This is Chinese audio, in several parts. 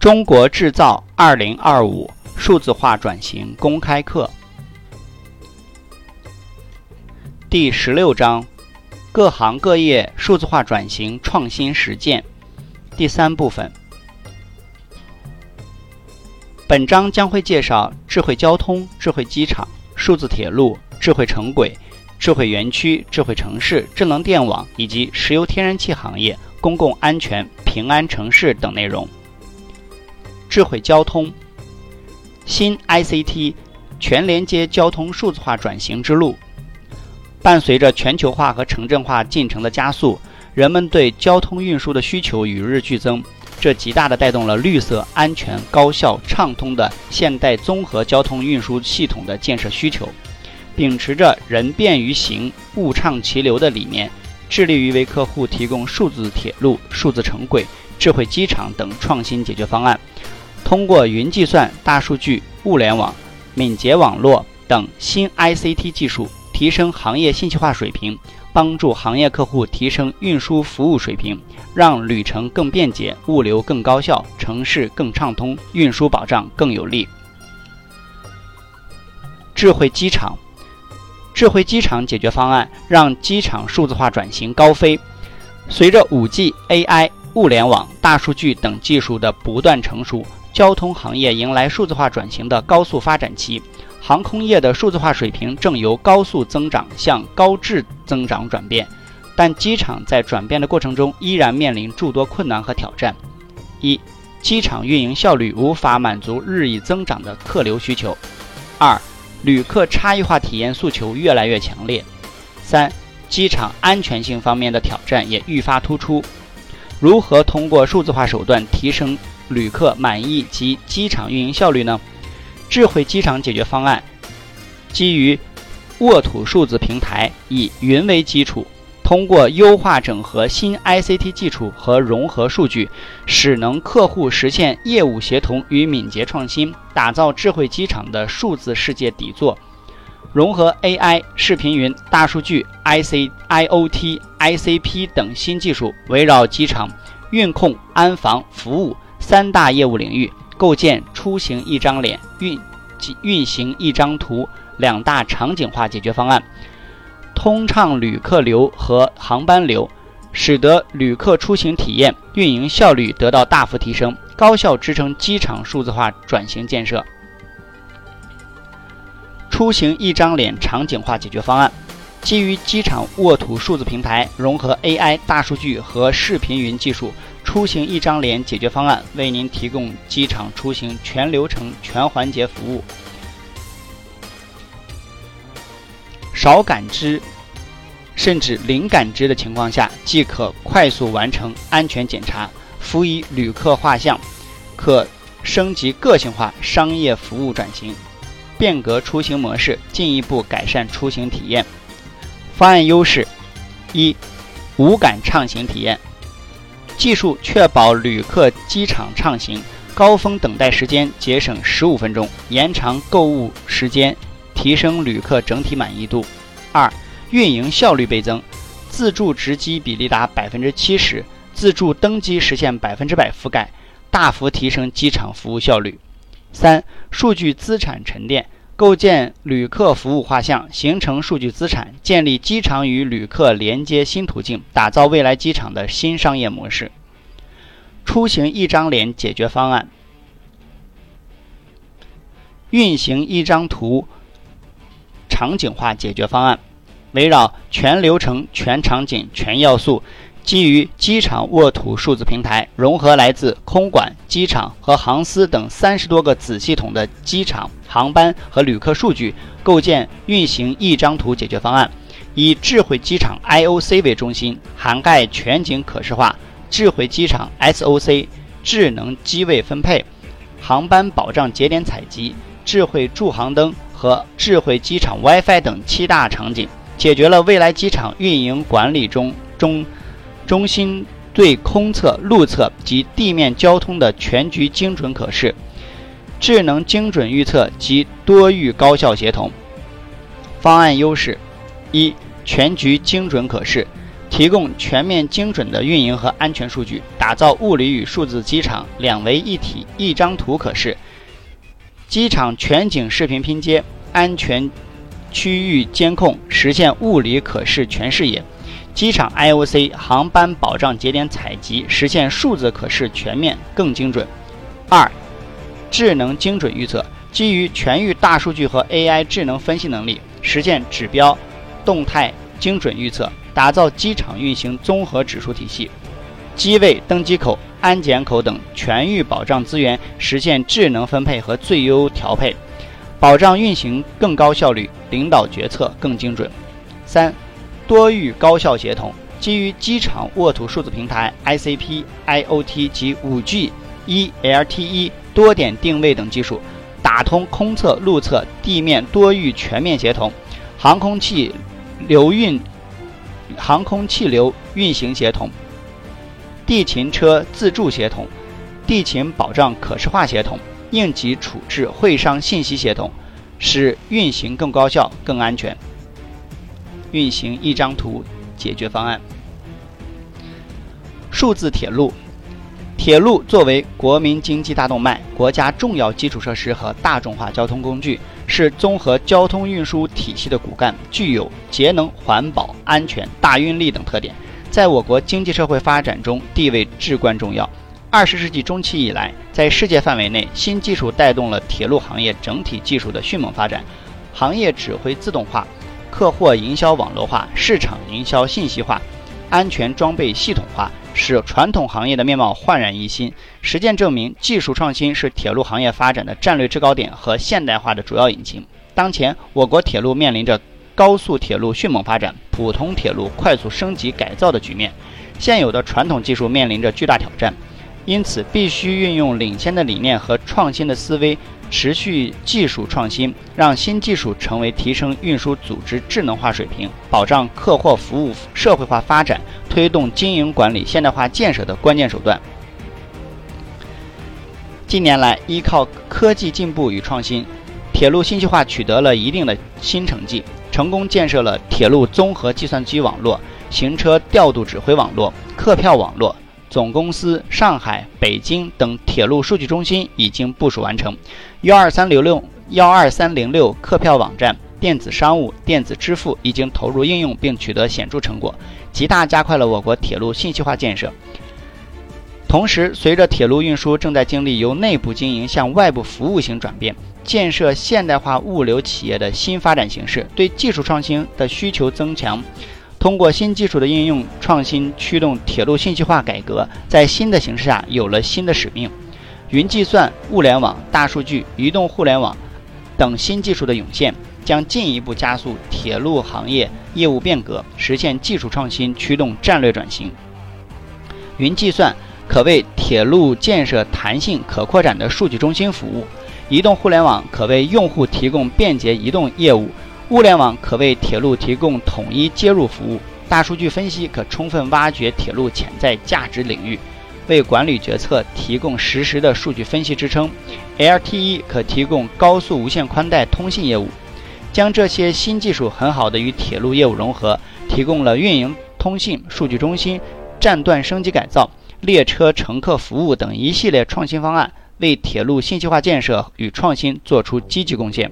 中国制造二零二五数字化转型公开课第十六章：各行各业数字化转型创新实践第三部分。本章将会介绍智慧交通、智慧机场、数字铁路、智慧城轨、智慧园区、智慧城市、智能电网以及石油天然气行业、公共安全、平安城市等内容。智慧交通，新 ICT 全连接交通数字化转型之路。伴随着全球化和城镇化进程的加速，人们对交通运输的需求与日俱增，这极大地带动了绿色、安全、高效、畅通的现代综合交通运输系统的建设需求。秉持着“人便于行，物畅其流”的理念，致力于为客户提供数字铁路、数字城轨、智慧机场等创新解决方案。通过云计算、大数据、物联网、敏捷网络等新 ICT 技术，提升行业信息化水平，帮助行业客户提升运输服务水平，让旅程更便捷、物流更高效、城市更畅通、运输保障更有力。智慧机场，智慧机场解决方案让机场数字化转型高飞。随着 5G、AI、物联网、大数据等技术的不断成熟。交通行业迎来数字化转型的高速发展期，航空业的数字化水平正由高速增长向高质增长转变，但机场在转变的过程中依然面临诸多困难和挑战：一、机场运营效率无法满足日益增长的客流需求；二、旅客差异化体验诉求越来越强烈；三、机场安全性方面的挑战也愈发突出。如何通过数字化手段提升？旅客满意及机场运营效率呢？智慧机场解决方案基于沃土数字平台，以云为基础，通过优化整合新 ICT 技术和融合数据，使能客户实现业务协同与敏捷创新，打造智慧机场的数字世界底座。融合 AI、视频云、大数据、IC、IoT、ICP 等新技术，围绕机场运控、安防、服务。三大业务领域构建出行一张脸、运运行一张图两大场景化解决方案，通畅旅客流和航班流，使得旅客出行体验、运营效率得到大幅提升，高效支撑机场数字化转型建设。出行一张脸场景化解决方案，基于机场沃土数字平台，融合 AI、大数据和视频云技术。出行一张脸解决方案为您提供机场出行全流程、全环节服务，少感知甚至零感知的情况下，即可快速完成安全检查，辅以旅客画像，可升级个性化商业服务转型，变革出行模式，进一步改善出行体验。方案优势：一、无感畅行体验。技术确保旅客机场畅行，高峰等待时间节省十五分钟，延长购物时间，提升旅客整体满意度。二、运营效率倍增，自助值机比例达百分之七十，自助登机实现百分之百覆盖，大幅提升机场服务效率。三、数据资产沉淀。构建旅客服务画像，形成数据资产，建立机场与旅客连接新途径，打造未来机场的新商业模式。出行一张脸解决方案，运行一张图场景化解决方案，围绕全流程、全场景、全要素。基于机场沃土数字平台，融合来自空管、机场和航司等三十多个子系统的机场航班和旅客数据，构建运行一张图解决方案。以智慧机场 IOC 为中心，涵盖全景可视化、智慧机场 SOC、智能机位分配、航班保障节点采集、智慧驻航灯和智慧机场 WiFi 等七大场景，解决了未来机场运营管理中中。中心对空侧、路侧及地面交通的全局精准可视、智能精准预测及多域高效协同。方案优势：一、全局精准可视，提供全面精准的运营和安全数据，打造物理与数字机场两为一体、一张图可视。机场全景视频拼接，安全区域监控，实现物理可视全视野。机场 IOC 航班保障节点采集，实现数字可视全面更精准。二、智能精准预测，基于全域大数据和 AI 智能分析能力，实现指标动态精准预测。打造机场运行综合指数体系，机位、登机口、安检口等全域保障资源实现智能分配和最优调配，保障运行更高效率，领导决策更精准。三、多域高效协同，基于机场沃土数字平台、ICP、IoT 及 5G、一 LTE 多点定位等技术，打通空侧、陆侧、地面多域全面协同，航空器流运。航空气流运行协同、地勤车自助协同、地勤保障可视化协同、应急处置会商信息协同，使运行更高效、更安全。运行一张图解决方案。数字铁路，铁路作为国民经济大动脉、国家重要基础设施和大众化交通工具。是综合交通运输体系的骨干，具有节能、环保、安全、大运力等特点，在我国经济社会发展中地位至关重要。二十世纪中期以来，在世界范围内，新技术带动了铁路行业整体技术的迅猛发展，行业指挥自动化、客货营销网络化、市场营销信息化、安全装备系统化。使传统行业的面貌焕然一新。实践证明，技术创新是铁路行业发展的战略制高点和现代化的主要引擎。当前，我国铁路面临着高速铁路迅猛发展、普通铁路快速升级改造的局面，现有的传统技术面临着巨大挑战。因此，必须运用领先的理念和创新的思维。持续技术创新，让新技术成为提升运输组织智能化水平、保障客货服务社会化发展、推动经营管理现代化建设的关键手段。近年来，依靠科技进步与创新，铁路信息化取得了一定的新成绩，成功建设了铁路综合计算机网络、行车调度指挥网络、客票网络。总公司上海、北京等铁路数据中心已经部署完成，幺二三零六幺二三零六客票网站、电子商务、电子支付已经投入应用并取得显著成果，极大加快了我国铁路信息化建设。同时，随着铁路运输正在经历由内部经营向外部服务型转变，建设现代化物流企业的新发展形势，对技术创新的需求增强。通过新技术的应用创新，驱动铁路信息化改革，在新的形势下有了新的使命。云计算、物联网、大数据、移动互联网等新技术的涌现，将进一步加速铁路行业业务变革，实现技术创新，驱动战略转型。云计算可为铁路建设弹性可扩展的数据中心服务，移动互联网可为用户提供便捷移动业务。物联网可为铁路提供统一接入服务，大数据分析可充分挖掘铁路潜在价值领域，为管理决策提供实时的数据分析支撑。LTE 可提供高速无线宽带通信业务，将这些新技术很好的与铁路业务融合，提供了运营、通信、数据中心、站段升级改造、列车乘客服务等一系列创新方案，为铁路信息化建设与创新做出积极贡献。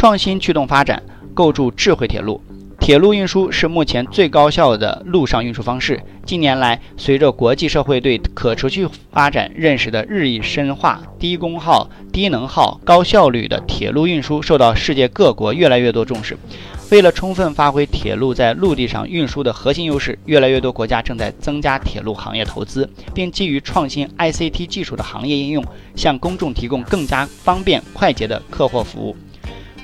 创新驱动发展，构筑智慧铁路。铁路运输是目前最高效的陆上运输方式。近年来，随着国际社会对可持续发展认识的日益深化，低功耗、低能耗、高效率的铁路运输受到世界各国越来越多重视。为了充分发挥铁路在陆地上运输的核心优势，越来越多国家正在增加铁路行业投资，并基于创新 ICT 技术的行业应用，向公众提供更加方便快捷的客货服务。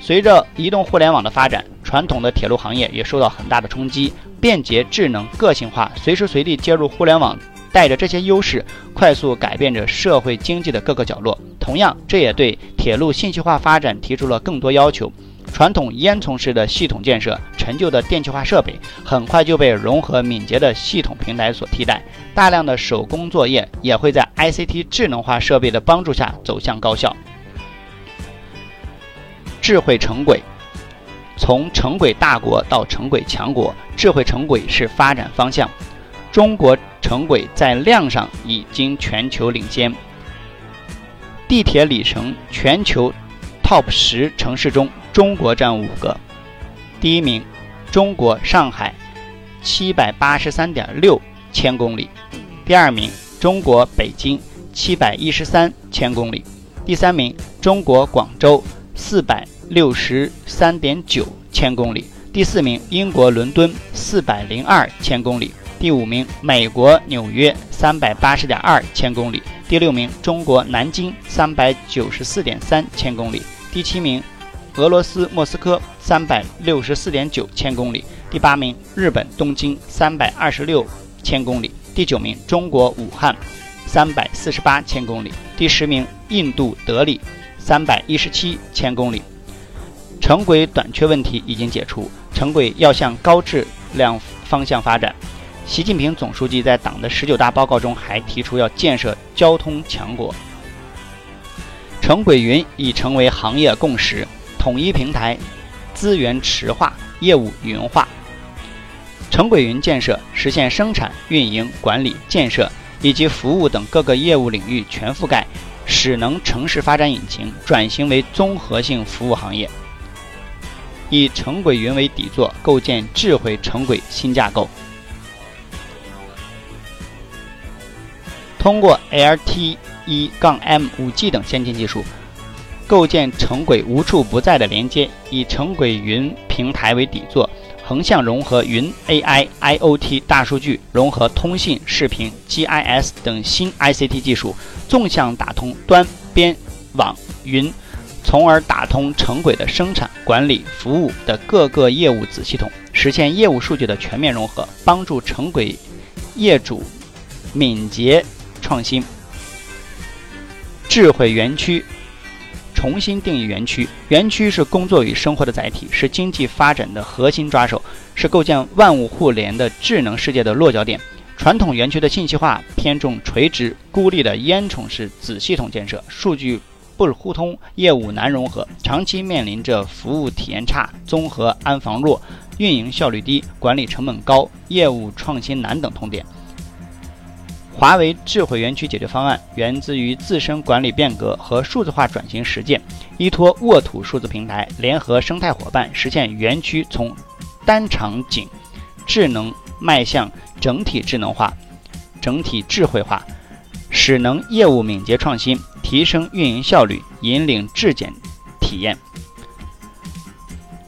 随着移动互联网的发展，传统的铁路行业也受到很大的冲击。便捷、智能、个性化，随时随地接入互联网，带着这些优势，快速改变着社会经济的各个角落。同样，这也对铁路信息化发展提出了更多要求。传统烟囱式的系统建设、陈旧的电气化设备，很快就被融合敏捷的系统平台所替代。大量的手工作业也会在 ICT 智能化设备的帮助下走向高效。智慧城轨，从城轨大国到城轨强国，智慧城轨是发展方向。中国城轨在量上已经全球领先。地铁里程全球 TOP 十城市中，中国占五个。第一名，中国上海，七百八十三点六千公里；第二名，中国北京，七百一十三千公里；第三名，中国广州，四百六十三点九千公里；第四名，英国伦敦，四百零二千公里；第五名，美国纽约，三百八十点二千公里；第六名，中国南京，三百九十四点三千公里；第七名。俄罗斯莫斯科三百六十四点九千公里，第八名；日本东京三百二十六千公里，第九名；中国武汉三百四十八千公里，第十名；印度德里三百一十七千公里。城轨短缺问题已经解除，城轨要向高质量方向发展。习近平总书记在党的十九大报告中还提出要建设交通强国。城轨云已成为行业共识。统一平台，资源池化，业务云化。城轨云建设实现生产、运营、管理、建设以及服务等各个业务领域全覆盖，使能城市发展引擎转型为综合性服务行业。以城轨云为底座，构建智慧城轨新架构。通过 LTE 杠 M 五 G 等先进技术。构建城轨无处不在的连接，以城轨云平台为底座，横向融合云、AI、IoT、大数据，融合通信、视频、GIS 等新 ICT 技术，纵向打通端、边、网、云，从而打通城轨的生产、管理、服务的各个业务子系统，实现业务数据的全面融合，帮助城轨业主敏捷创新。智慧园区。重新定义园区，园区是工作与生活的载体，是经济发展的核心抓手，是构建万物互联的智能世界的落脚点。传统园区的信息化偏重垂直孤立的烟囱式子系统建设，数据不互通，业务难融合，长期面临着服务体验差、综合安防弱、运营效率低、管理成本高、业务创新难等痛点。华为智慧园区解决方案源自于自身管理变革和数字化转型实践，依托沃土数字平台，联合生态伙伴，实现园区从单场景智能迈向整体智能化、整体智慧化，使能业务敏捷创新，提升运营效率，引领质检体验。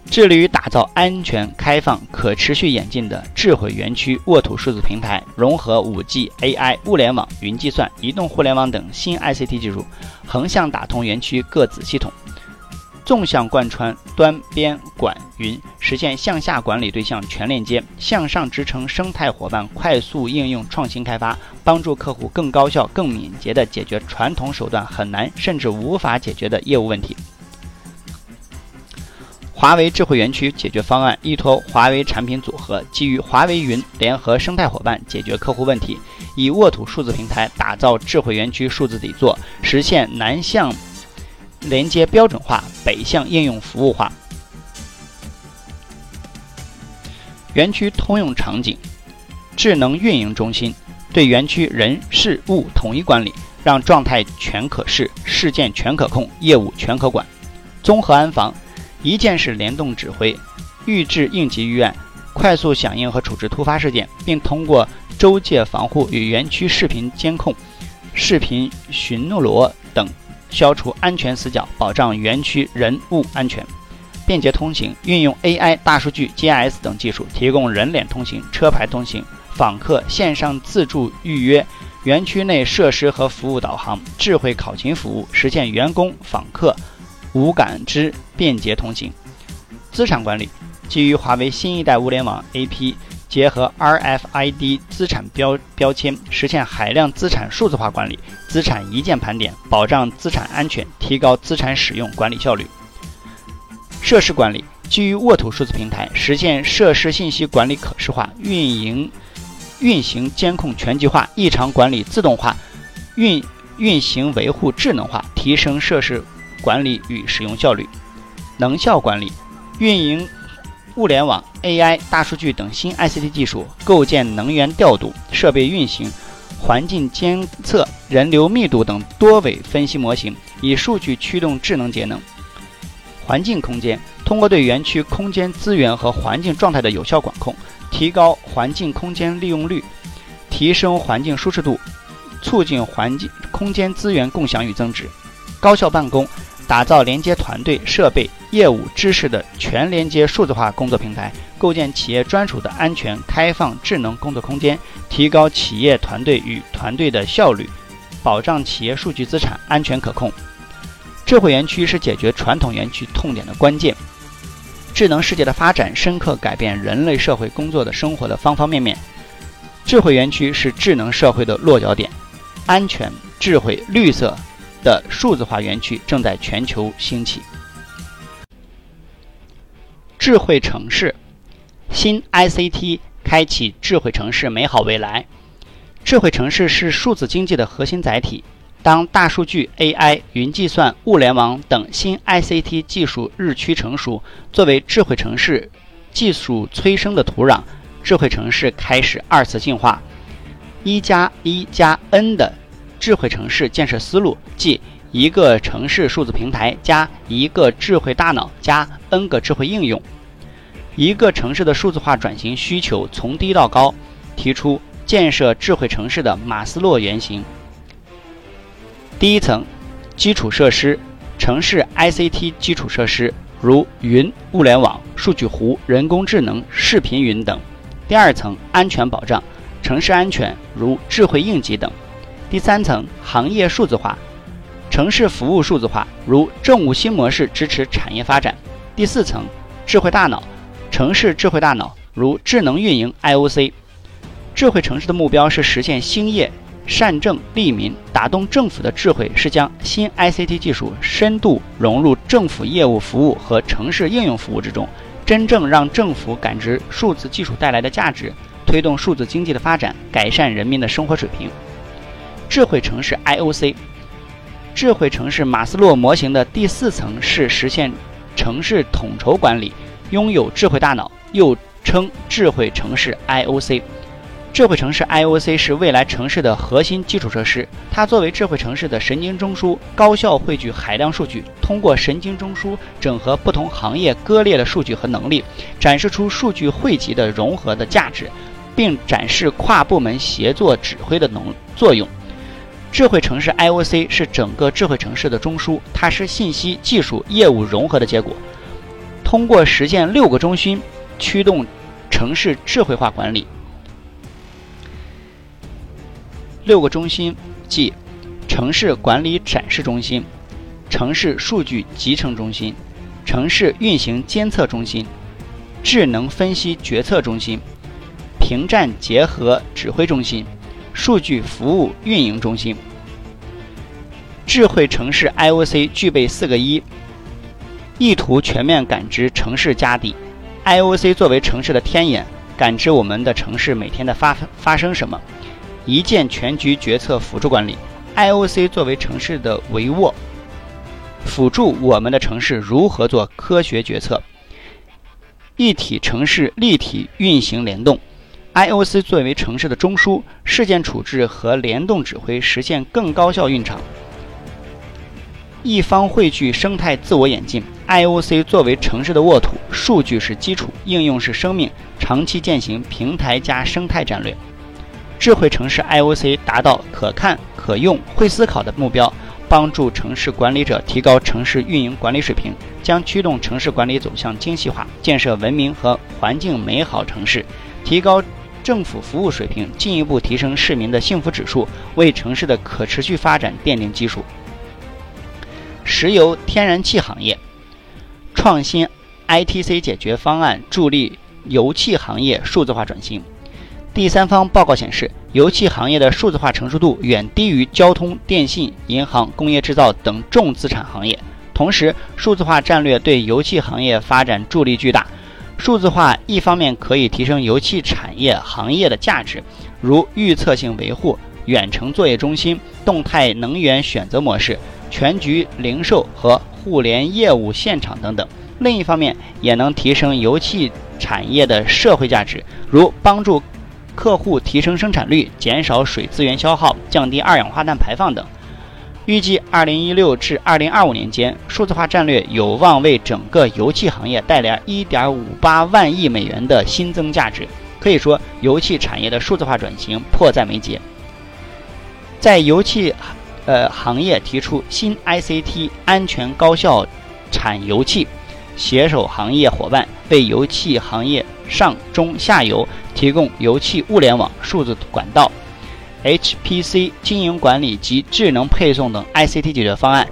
致力于打造安全、开放、可持续演进的智慧园区沃土数字平台，融合 5G、AI、物联网、云计算、移动互联网等新 ICT 技术，横向打通园区各子系统，纵向贯穿端、边、管、云，实现向下管理对象全链接，向上支撑生态伙伴快速应用创新开发，帮助客户更高效、更敏捷地解决传统手段很难甚至无法解决的业务问题。华为智慧园区解决方案依托华为产品组合，基于华为云联合生态伙伴解决客户问题，以沃土数字平台打造智慧园区数字底座，实现南向连接标准化、北向应用服务化。园区通用场景，智能运营中心对园区人事物统一管理，让状态全可视、事件全可控、业务全可管。综合安防。一键式联动指挥，预置应急预案，快速响应和处置突发事件，并通过周界防护与园区视频监控、视频巡逻等，消除安全死角，保障园区人物安全。便捷通行，运用 AI、大数据、GIS 等技术，提供人脸通行、车牌通行、访客线上自助预约、园区内设施和服务导航、智慧考勤服务，实现员工、访客。无感知便捷通行，资产管理基于华为新一代物联网 AP，结合 RFID 资产标标签，实现海量资产数字化管理，资产一键盘点，保障资产安全，提高资产使用管理效率。设施管理基于沃土数字平台，实现设施信息管理可视化，运营运行监控全局化，异常管理自动化，运运行维护智能化，提升设施。管理与使用效率，能效管理，运营物联网、AI、大数据等新 ICT 技术，构建能源调度、设备运行、环境监测、人流密度等多维分析模型，以数据驱动智能节能。环境空间通过对园区空间资源和环境状态的有效管控，提高环境空间利用率，提升环境舒适度，促进环境空间资源共享与增值。高效办公，打造连接团队、设备、业务、知识的全连接数字化工作平台，构建企业专属的安全、开放、智能工作空间，提高企业团队与团队的效率，保障企业数据资产安全可控。智慧园区是解决传统园区痛点的关键。智能世界的发展深刻改变人类社会工作的生活的方方面面。智慧园区是智能社会的落脚点。安全、智慧、绿色的数字化园区正在全球兴起。智慧城市，新 ICT 开启智慧城市美好未来。智慧城市是数字经济的核心载体。当大数据、AI、云计算、物联网等新 ICT 技术日趋成熟，作为智慧城市技术催生的土壤，智慧城市开始二次进化。一加一加 N 的智慧城市建设思路，即一个城市数字平台加一个智慧大脑加 N 个智慧应用。一个城市的数字化转型需求从低到高，提出建设智慧城市的马斯洛原型。第一层，基础设施，城市 ICT 基础设施，如云、物联网、数据湖、人工智能、视频云等。第二层，安全保障，城市安全，如智慧应急等。第三层，行业数字化，城市服务数字化，如政务新模式支持产业发展。第四层，智慧大脑，城市智慧大脑，如智能运营 IOC。智慧城市的目标是实现兴业。善政利民，打动政府的智慧是将新 ICT 技术深度融入政府业务服务和城市应用服务之中，真正让政府感知数字技术带来的价值，推动数字经济的发展，改善人民的生活水平。智慧城市 IOC，智慧城市马斯洛模型的第四层是实现城市统筹管理，拥有智慧大脑，又称智慧城市 IOC。智慧城市 IOC 是未来城市的核心基础设施。它作为智慧城市的神经中枢，高效汇聚海量数据，通过神经中枢整合不同行业割裂的数据和能力，展示出数据汇集的融合的价值，并展示跨部门协作指挥的能作用。智慧城市 IOC 是整个智慧城市的中枢，它是信息技术业务融合的结果。通过实现六个中心，驱动城市智慧化管理。六个中心，即城市管理展示中心、城市数据集成中心、城市运行监测中心、智能分析决策中心、屏站结合指挥中心、数据服务运营中心。智慧城市 IOC 具备四个一：意图全面感知城市家底，IOC 作为城市的天眼，感知我们的城市每天的发发生什么。一键全局决策辅助管理，IOC 作为城市的帷幄，辅助我们的城市如何做科学决策。一体城市立体运行联动，IOC 作为城市的中枢，事件处置和联动指挥实现更高效运场。一方汇聚生态自我演进，IOC 作为城市的沃土，数据是基础，应用是生命，长期践行平台加生态战略。智慧城市 IOC 达到可看、可用、会思考的目标，帮助城市管理者提高城市运营管理水平，将驱动城市管理走向精细化，建设文明和环境美好城市，提高政府服务水平，进一步提升市民的幸福指数，为城市的可持续发展奠定基础。石油天然气行业创新 ITC 解决方案，助力油气行业数字化转型。第三方报告显示，油气行业的数字化成熟度远低于交通、电信、银行、工业制造等重资产行业。同时，数字化战略对油气行业发展助力巨大。数字化一方面可以提升油气产业行业的价值，如预测性维护、远程作业中心、动态能源选择模式、全局零售和互联业务现场等等；另一方面，也能提升油气产业的社会价值，如帮助客户提升生产率、减少水资源消耗、降低二氧化碳排放等。预计2016至2025年间，数字化战略有望为整个油气行业带来1.58万亿美元的新增价值。可以说，油气产业的数字化转型迫在眉睫。在油气呃行业提出新 ICT 安全高效产油气，携手行业伙伴，为油气行业上中下游提供油气物联网、数字管道。HPC 经营管理及智能配送等 ICT 解决方案，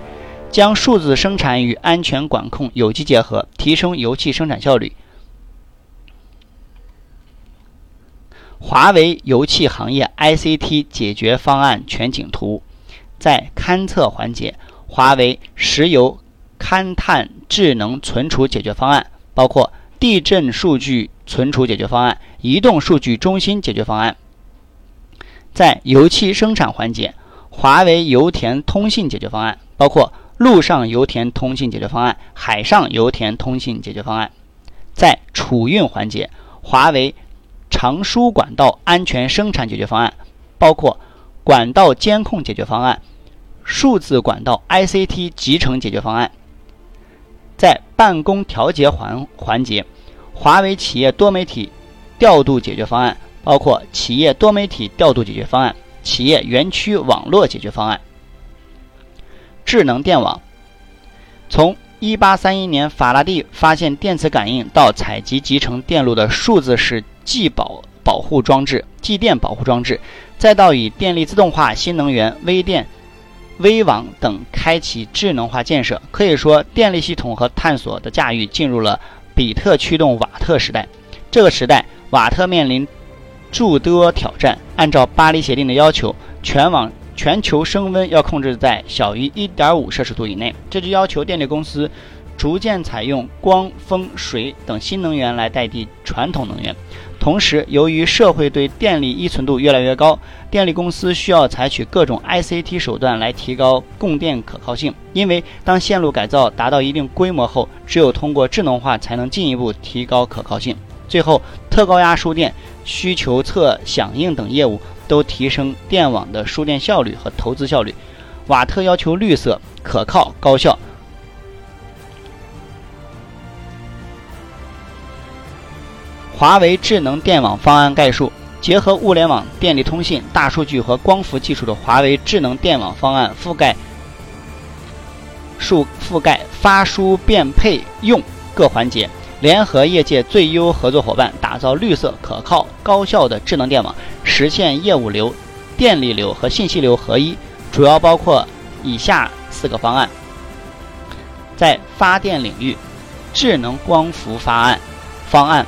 将数字生产与安全管控有机结合，提升油气生产效率。华为油气行业 ICT 解决方案全景图，在勘测环节，华为石油勘探智能存储解决方案包括地震数据存储解决方案、移动数据中心解决方案。在油气生产环节，华为油田通信解决方案包括陆上油田通信解决方案、海上油田通信解决方案。在储运环节，华为长输管道安全生产解决方案包括管道监控解决方案、数字管道 ICT 集成解决方案。在办公调节环环节，华为企业多媒体调度解决方案。包括企业多媒体调度解决方案、企业园区网络解决方案、智能电网。从1831年法拉第发现电磁感应到采集集成电路的数字式继保保护装置、继电保护装置，再到以电力自动化、新能源、微电、微网等开启智能化建设，可以说电力系统和探索的驾驭进入了比特驱动瓦特时代。这个时代，瓦特面临。诸多挑战。按照巴黎协定的要求，全网全球升温要控制在小于1.5摄氏度以内。这就要求电力公司逐渐采用光、风、水等新能源来代替传统能源。同时，由于社会对电力依存度越来越高，电力公司需要采取各种 ICT 手段来提高供电可靠性。因为当线路改造达到一定规模后，只有通过智能化才能进一步提高可靠性。最后，特高压输电。需求侧响应等业务都提升电网的输电效率和投资效率。瓦特要求绿色、可靠、高效。华为智能电网方案概述：结合物联网、电力通信、大数据和光伏技术的华为智能电网方案，覆盖数覆盖发、输、变、配、用各环节。联合业界最优合作伙伴，打造绿色、可靠、高效的智能电网，实现业务流、电力流和信息流合一。主要包括以下四个方案：在发电领域，智能光伏方案方案，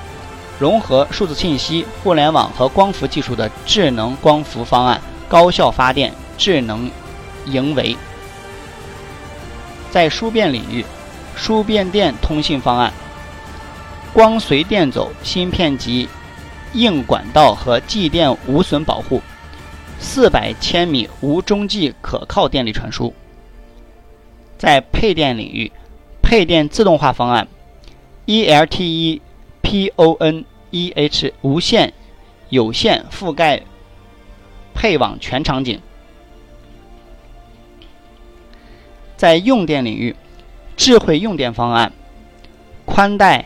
融合数字信息、互联网和光伏技术的智能光伏方案，高效发电、智能营为；在输变领域，输变电通信方案。光随电走，芯片及硬管道和继电无损保护，四百千米无中继可靠电力传输。在配电领域，配电自动化方案，ELTE PONEH 无线有线覆盖配网全场景。在用电领域，智慧用电方案，宽带。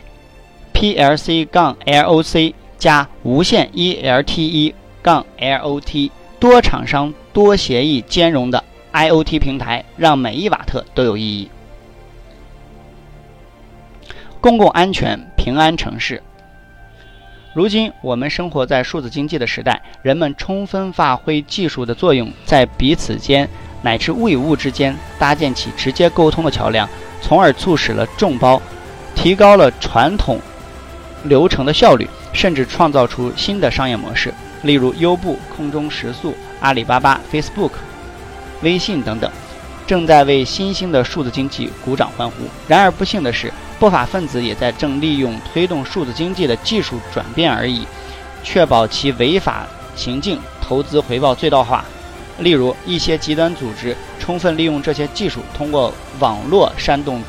PLC 杠 LOC 加无线 ELTE 杠 LOT 多厂商多协议兼容的 IoT 平台，让每一瓦特都有意义。公共安全平安城市。如今我们生活在数字经济的时代，人们充分发挥技术的作用，在彼此间乃至物与物之间搭建起直接沟通的桥梁，从而促使了众包，提高了传统。流程的效率，甚至创造出新的商业模式，例如优步、空中食宿、阿里巴巴、Facebook、微信等等，正在为新兴的数字经济鼓掌欢呼。然而不幸的是，不法分子也在正利用推动数字经济的技术转变而已，确保其违法行径投资回报最大化。例如，一些极端组织充分利用这些技术，通过网络煽动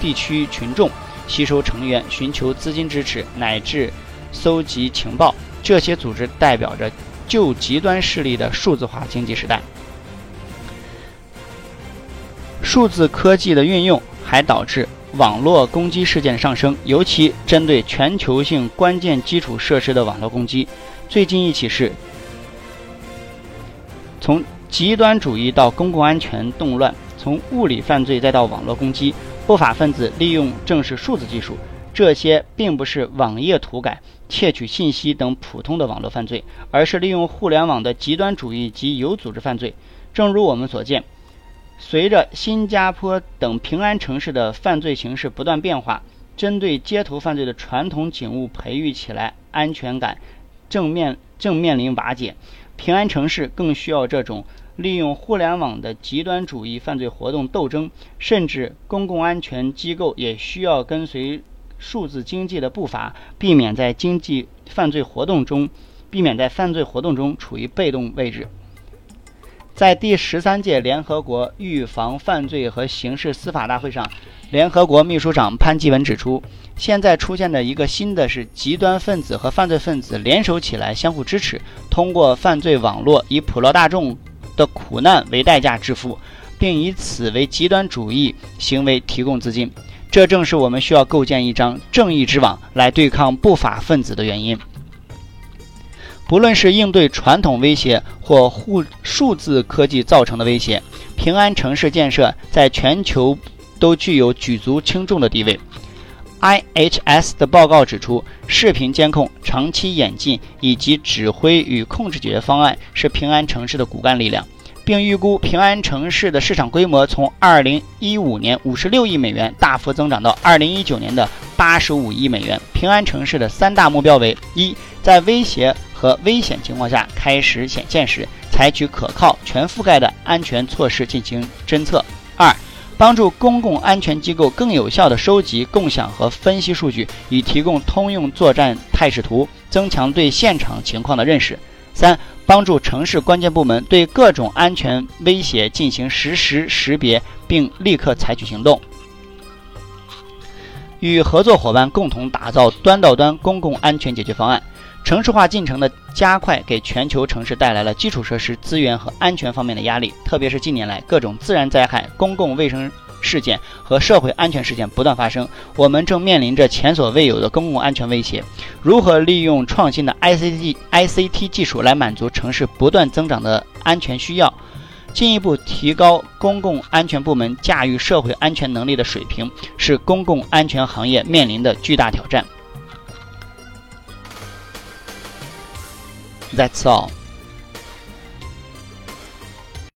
地区群众。吸收成员、寻求资金支持乃至搜集情报。这些组织代表着旧极端势力的数字化经济时代。数字科技的运用还导致网络攻击事件上升，尤其针对全球性关键基础设施的网络攻击。最近一起是从极端主义到公共安全动乱，从物理犯罪再到网络攻击，不法分子利用正是数字技术。这些并不是网页涂改、窃取信息等普通的网络犯罪，而是利用互联网的极端主义及有组织犯罪。正如我们所见，随着新加坡等平安城市的犯罪形势不断变化，针对街头犯罪的传统警务培育起来安全感正面正面临瓦解。平安城市更需要这种利用互联网的极端主义犯罪活动斗争，甚至公共安全机构也需要跟随。数字经济的步伐，避免在经济犯罪活动中，避免在犯罪活动中处于被动位置。在第十三届联合国预防犯罪和刑事司法大会上，联合国秘书长潘基文指出，现在出现的一个新的是极端分子和犯罪分子联手起来，相互支持，通过犯罪网络以普罗大众的苦难为代价致富，并以此为极端主义行为提供资金。这正是我们需要构建一张正义之网来对抗不法分子的原因。不论是应对传统威胁或互数字科技造成的威胁，平安城市建设在全球都具有举足轻重的地位。IHS 的报告指出，视频监控、长期演进以及指挥与控制解决方案是平安城市的骨干力量。并预估平安城市的市场规模从2015年56亿美元大幅增长到2019年的85亿美元。平安城市的三大目标为：一，在威胁和危险情况下开始显现时，采取可靠、全覆盖的安全措施进行侦测；二，帮助公共安全机构更有效地收集、共享和分析数据，以提供通用作战态势图，增强对现场情况的认识；三。帮助城市关键部门对各种安全威胁进行实时识别，并立刻采取行动。与合作伙伴共同打造端到端公共安全解决方案。城市化进程的加快，给全球城市带来了基础设施、资源和安全方面的压力，特别是近年来各种自然灾害、公共卫生。事件和社会安全事件不断发生，我们正面临着前所未有的公共安全威胁。如何利用创新的 ICT ICT 技术来满足城市不断增长的安全需要，进一步提高公共安全部门驾驭社会安全能力的水平，是公共安全行业面临的巨大挑战。That's all.